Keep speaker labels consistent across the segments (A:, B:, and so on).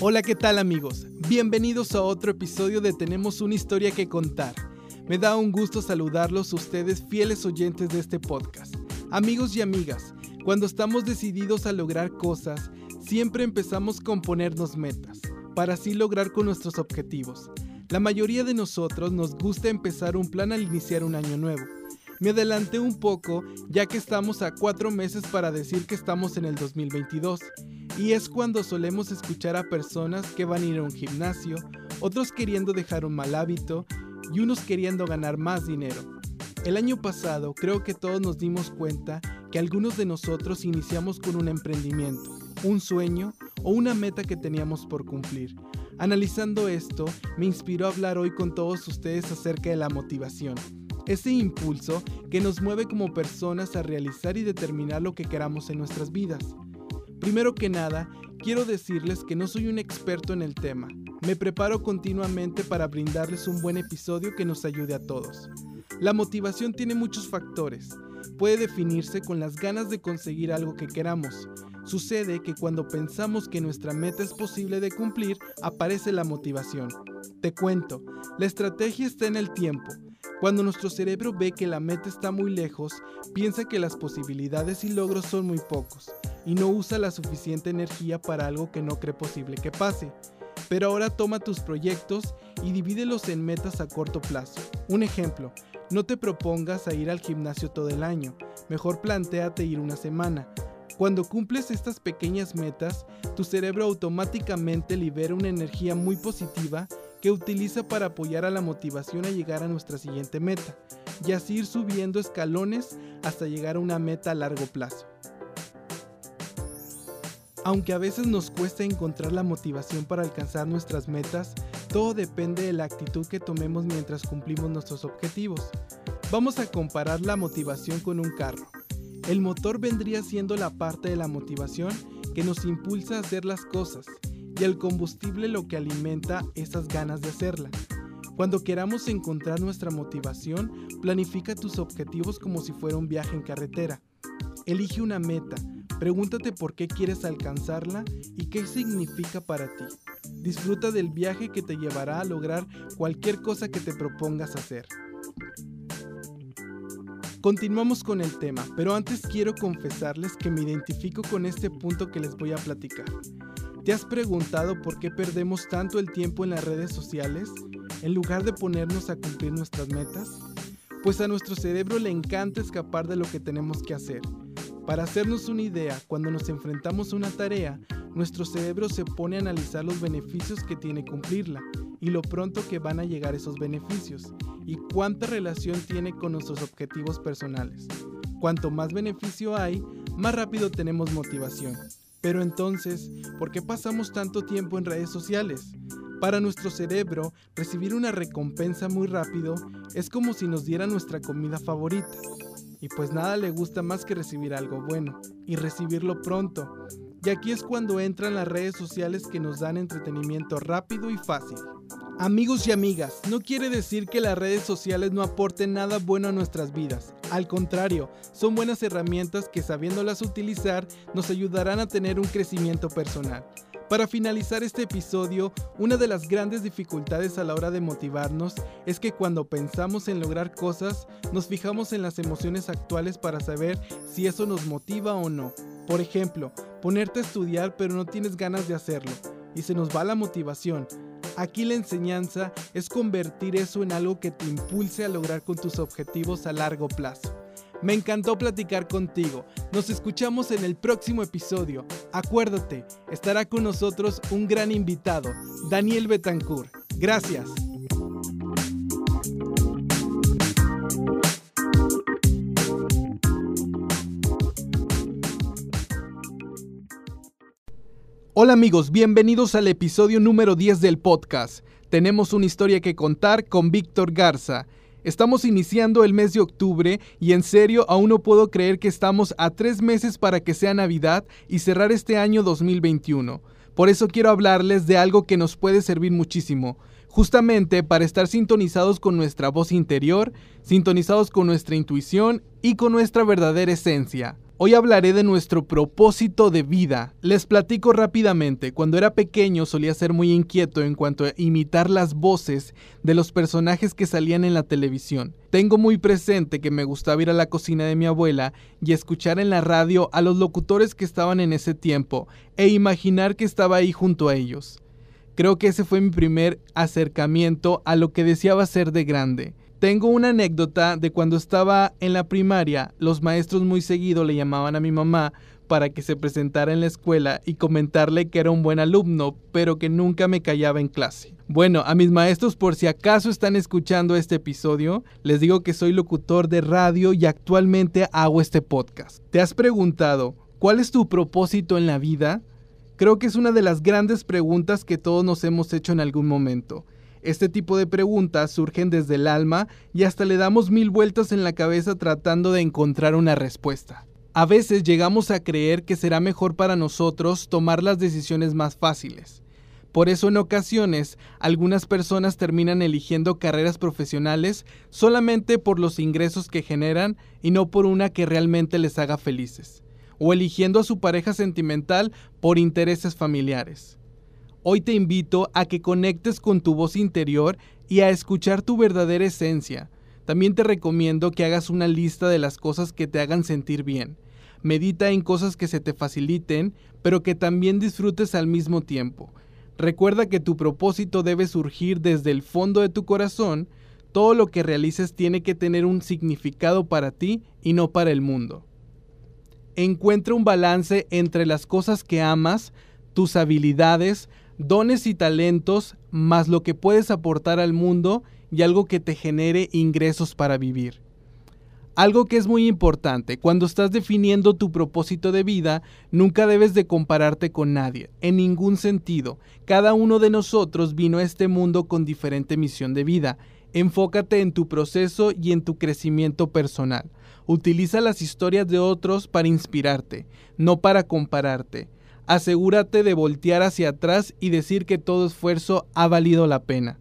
A: Hola, ¿qué tal amigos? Bienvenidos a otro episodio de Tenemos una historia que contar. Me da un gusto saludarlos ustedes fieles oyentes de este podcast. Amigos y amigas, cuando estamos decididos a lograr cosas, siempre empezamos con ponernos metas, para así lograr con nuestros objetivos. La mayoría de nosotros nos gusta empezar un plan al iniciar un año nuevo. Me adelanté un poco ya que estamos a cuatro meses para decir que estamos en el 2022 y es cuando solemos escuchar a personas que van a ir a un gimnasio, otros queriendo dejar un mal hábito y unos queriendo ganar más dinero. El año pasado creo que todos nos dimos cuenta que algunos de nosotros iniciamos con un emprendimiento, un sueño o una meta que teníamos por cumplir. Analizando esto, me inspiró a hablar hoy con todos ustedes acerca de la motivación, ese impulso que nos mueve como personas a realizar y determinar lo que queramos en nuestras vidas. Primero que nada, quiero decirles que no soy un experto en el tema. Me preparo continuamente para brindarles un buen episodio que nos ayude a todos. La motivación tiene muchos factores. Puede definirse con las ganas de conseguir algo que queramos. Sucede que cuando pensamos que nuestra meta es posible de cumplir, aparece la motivación. Te cuento, la estrategia está en el tiempo. Cuando nuestro cerebro ve que la meta está muy lejos, piensa que las posibilidades y logros son muy pocos y no usa la suficiente energía para algo que no cree posible que pase. Pero ahora toma tus proyectos y divídelos en metas a corto plazo. Un ejemplo, no te propongas a ir al gimnasio todo el año, mejor planteate ir una semana. Cuando cumples estas pequeñas metas, tu cerebro automáticamente libera una energía muy positiva que utiliza para apoyar a la motivación a llegar a nuestra siguiente meta, y así ir subiendo escalones hasta llegar a una meta a largo plazo. Aunque a veces nos cuesta encontrar la motivación para alcanzar nuestras metas, todo depende de la actitud que tomemos mientras cumplimos nuestros objetivos. Vamos a comparar la motivación con un carro. El motor vendría siendo la parte de la motivación que nos impulsa a hacer las cosas y el combustible lo que alimenta esas ganas de hacerla. Cuando queramos encontrar nuestra motivación, planifica tus objetivos como si fuera un viaje en carretera. Elige una meta, Pregúntate por qué quieres alcanzarla y qué significa para ti. Disfruta del viaje que te llevará a lograr cualquier cosa que te propongas hacer. Continuamos con el tema, pero antes quiero confesarles que me identifico con este punto que les voy a platicar. ¿Te has preguntado por qué perdemos tanto el tiempo en las redes sociales en lugar de ponernos a cumplir nuestras metas? Pues a nuestro cerebro le encanta escapar de lo que tenemos que hacer para hacernos una idea, cuando nos enfrentamos a una tarea, nuestro cerebro se pone a analizar los beneficios que tiene cumplirla y lo pronto que van a llegar esos beneficios y cuánta relación tiene con nuestros objetivos personales. Cuanto más beneficio hay, más rápido tenemos motivación. Pero entonces, ¿por qué pasamos tanto tiempo en redes sociales? Para nuestro cerebro, recibir una recompensa muy rápido es como si nos diera nuestra comida favorita y pues nada le gusta más que recibir algo bueno y recibirlo pronto. Y aquí es cuando entran las redes sociales que nos dan entretenimiento rápido y fácil. Amigos y amigas, no quiere decir que las redes sociales no aporten nada bueno a nuestras vidas. Al contrario, son buenas herramientas que sabiéndolas utilizar nos ayudarán a tener un crecimiento personal. Para finalizar este episodio, una de las grandes dificultades a la hora de motivarnos es que cuando pensamos en lograr cosas, nos fijamos en las emociones actuales para saber si eso nos motiva o no. Por ejemplo, ponerte a estudiar pero no tienes ganas de hacerlo y se nos va la motivación. Aquí la enseñanza es convertir eso en algo que te impulse a lograr con tus objetivos a largo plazo. Me encantó platicar contigo. Nos escuchamos en el próximo episodio. Acuérdate, estará con nosotros un gran invitado, Daniel Betancourt. Gracias. Hola amigos, bienvenidos al episodio número 10 del podcast. Tenemos una historia que contar con Víctor Garza. Estamos iniciando el mes de octubre y en serio aún no puedo creer que estamos a tres meses para que sea Navidad y cerrar este año 2021. Por eso quiero hablarles de algo que nos puede servir muchísimo, justamente para estar sintonizados con nuestra voz interior, sintonizados con nuestra intuición y con nuestra verdadera esencia. Hoy hablaré de nuestro propósito de vida. Les platico rápidamente. Cuando era pequeño solía ser muy inquieto en cuanto a imitar las voces de los personajes que salían en la televisión. Tengo muy presente que me gustaba ir a la cocina de mi abuela y escuchar en la radio a los locutores que estaban en ese tiempo e imaginar que estaba ahí junto a ellos. Creo que ese fue mi primer acercamiento a lo que deseaba ser de grande. Tengo una anécdota de cuando estaba en la primaria, los maestros muy seguido le llamaban a mi mamá para que se presentara en la escuela y comentarle que era un buen alumno, pero que nunca me callaba en clase. Bueno, a mis maestros por si acaso están escuchando este episodio, les digo que soy locutor de radio y actualmente hago este podcast. ¿Te has preguntado cuál es tu propósito en la vida? Creo que es una de las grandes preguntas que todos nos hemos hecho en algún momento. Este tipo de preguntas surgen desde el alma y hasta le damos mil vueltas en la cabeza tratando de encontrar una respuesta. A veces llegamos a creer que será mejor para nosotros tomar las decisiones más fáciles. Por eso en ocasiones algunas personas terminan eligiendo carreras profesionales solamente por los ingresos que generan y no por una que realmente les haga felices, o eligiendo a su pareja sentimental por intereses familiares. Hoy te invito a que conectes con tu voz interior y a escuchar tu verdadera esencia. También te recomiendo que hagas una lista de las cosas que te hagan sentir bien. Medita en cosas que se te faciliten, pero que también disfrutes al mismo tiempo. Recuerda que tu propósito debe surgir desde el fondo de tu corazón. Todo lo que realices tiene que tener un significado para ti y no para el mundo. Encuentra un balance entre las cosas que amas, tus habilidades, dones y talentos, más lo que puedes aportar al mundo y algo que te genere ingresos para vivir. Algo que es muy importante, cuando estás definiendo tu propósito de vida, nunca debes de compararte con nadie, en ningún sentido. Cada uno de nosotros vino a este mundo con diferente misión de vida. Enfócate en tu proceso y en tu crecimiento personal. Utiliza las historias de otros para inspirarte, no para compararte asegúrate de voltear hacia atrás y decir que todo esfuerzo ha valido la pena.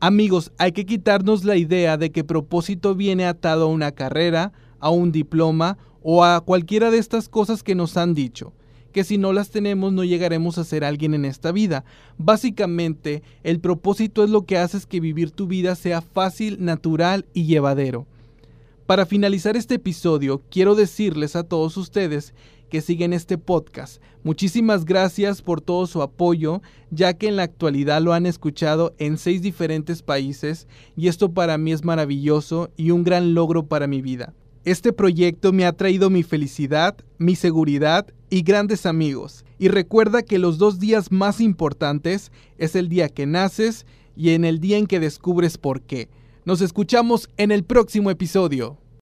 A: Amigos, hay que quitarnos la idea de que propósito viene atado a una carrera, a un diploma o a cualquiera de estas cosas que nos han dicho, que si no las tenemos no llegaremos a ser alguien en esta vida. Básicamente, el propósito es lo que hace que vivir tu vida sea fácil, natural y llevadero. Para finalizar este episodio, quiero decirles a todos ustedes que siguen este podcast. Muchísimas gracias por todo su apoyo, ya que en la actualidad lo han escuchado en seis diferentes países y esto para mí es maravilloso y un gran logro para mi vida. Este proyecto me ha traído mi felicidad, mi seguridad y grandes amigos. Y recuerda que los dos días más importantes es el día que naces y en el día en que descubres por qué. Nos escuchamos en el próximo episodio.